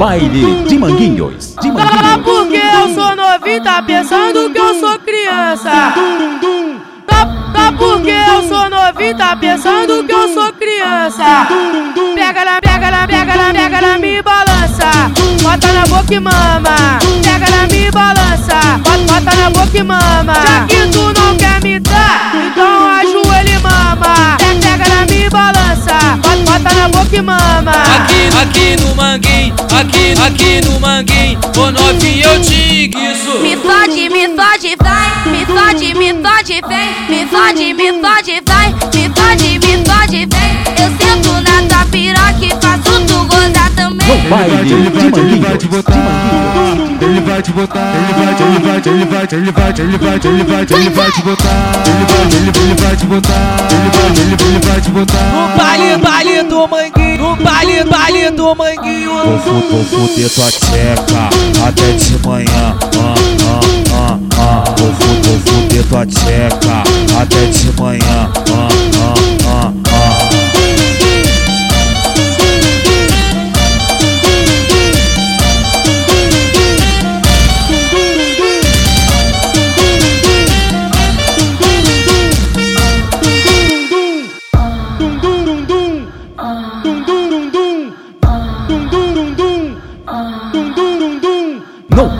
baile de Manguinhos. De Fala Manguinhos. porque eu sou novinho, tá pensando que eu sou criança. Tá, tá porque eu sou novinho, tá pensando que eu sou criança. Pega na, pega na, pega na, pega na minha balança. Bota na boca e mama. Pega na minha balança. Bota, bota na boca e mama. Já que tu não quer me dar, então ajoelha e mama. Pega, pega na minha balança. Bota, bota na boca e mama. Aqui, aqui no manguinho, aqui, aqui no manguinho, ô novinho eu te guiço. Me fode, me fode, vai, me fode, me fode, vem, me fode, me fode, vai, me fode, me fode, vem. Eu sento na tua piroca e faço tu gozar também. No baile Ele de te De botar, Manguinhos. Ele vai te botar, ele vai, ele vai, ele vai, ele vai, ele vai, ele vai, ele vai te botar, ele vai, ele, ele vai te botar, ele vai, ele, ele vai te botar. No baile, baile do manguinho, no baile, baile do manguinho. Vou, fu- vou fuder tua tcheca até de manhã. Ah, ah, ah, ah. Vou, vou fuder tua tcheca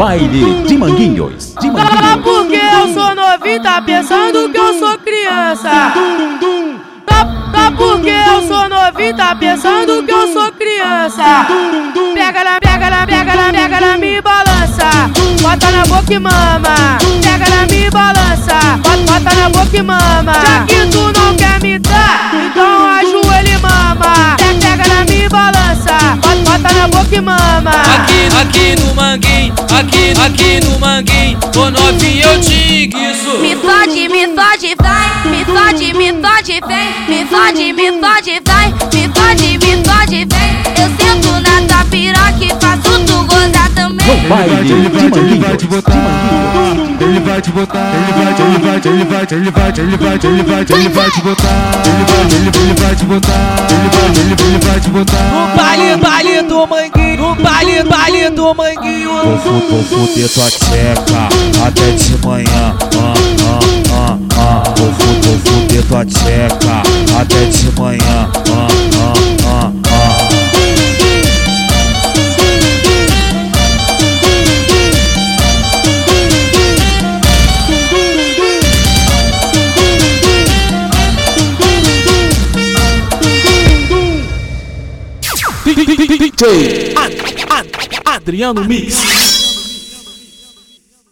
baile de Manguinhos. De Manguinhos. porque eu sou novinho, tá pensando que eu sou criança. Tá, tá porque eu sou novinho, tá pensando que eu sou criança. Pega na, pega na, pega na, pega na minha balança. Bota na boca e mama. Pega na minha balança. Bota, bota na boca e mama. Já que tu não Bota, na boca e mama. Aqui, aqui no manguinho, aqui, aqui no manguinho, ô novinho eu te guiço. Me fode, me fode, vai, me fode, me fode, vem, me fode, me fode, vai, me fode, me fode, vem. Eu sento na tua piroca e faço tu gozar também. No baile de Ele vai, ele vai Manguinhos. te De botar, Manguinhos. Ele vai te botar, ele vai, ele vai, ele vai, ele vai, ele vai, ele vai, ele vai te botar, ele vai, ele, ele vai te botar, ele vai, ele, ele vai te No botar. baile, baile do manguinho, no baile, baile do manguinho. Vou, fu- vou fuder tua tcheca DJ Adriano Mix.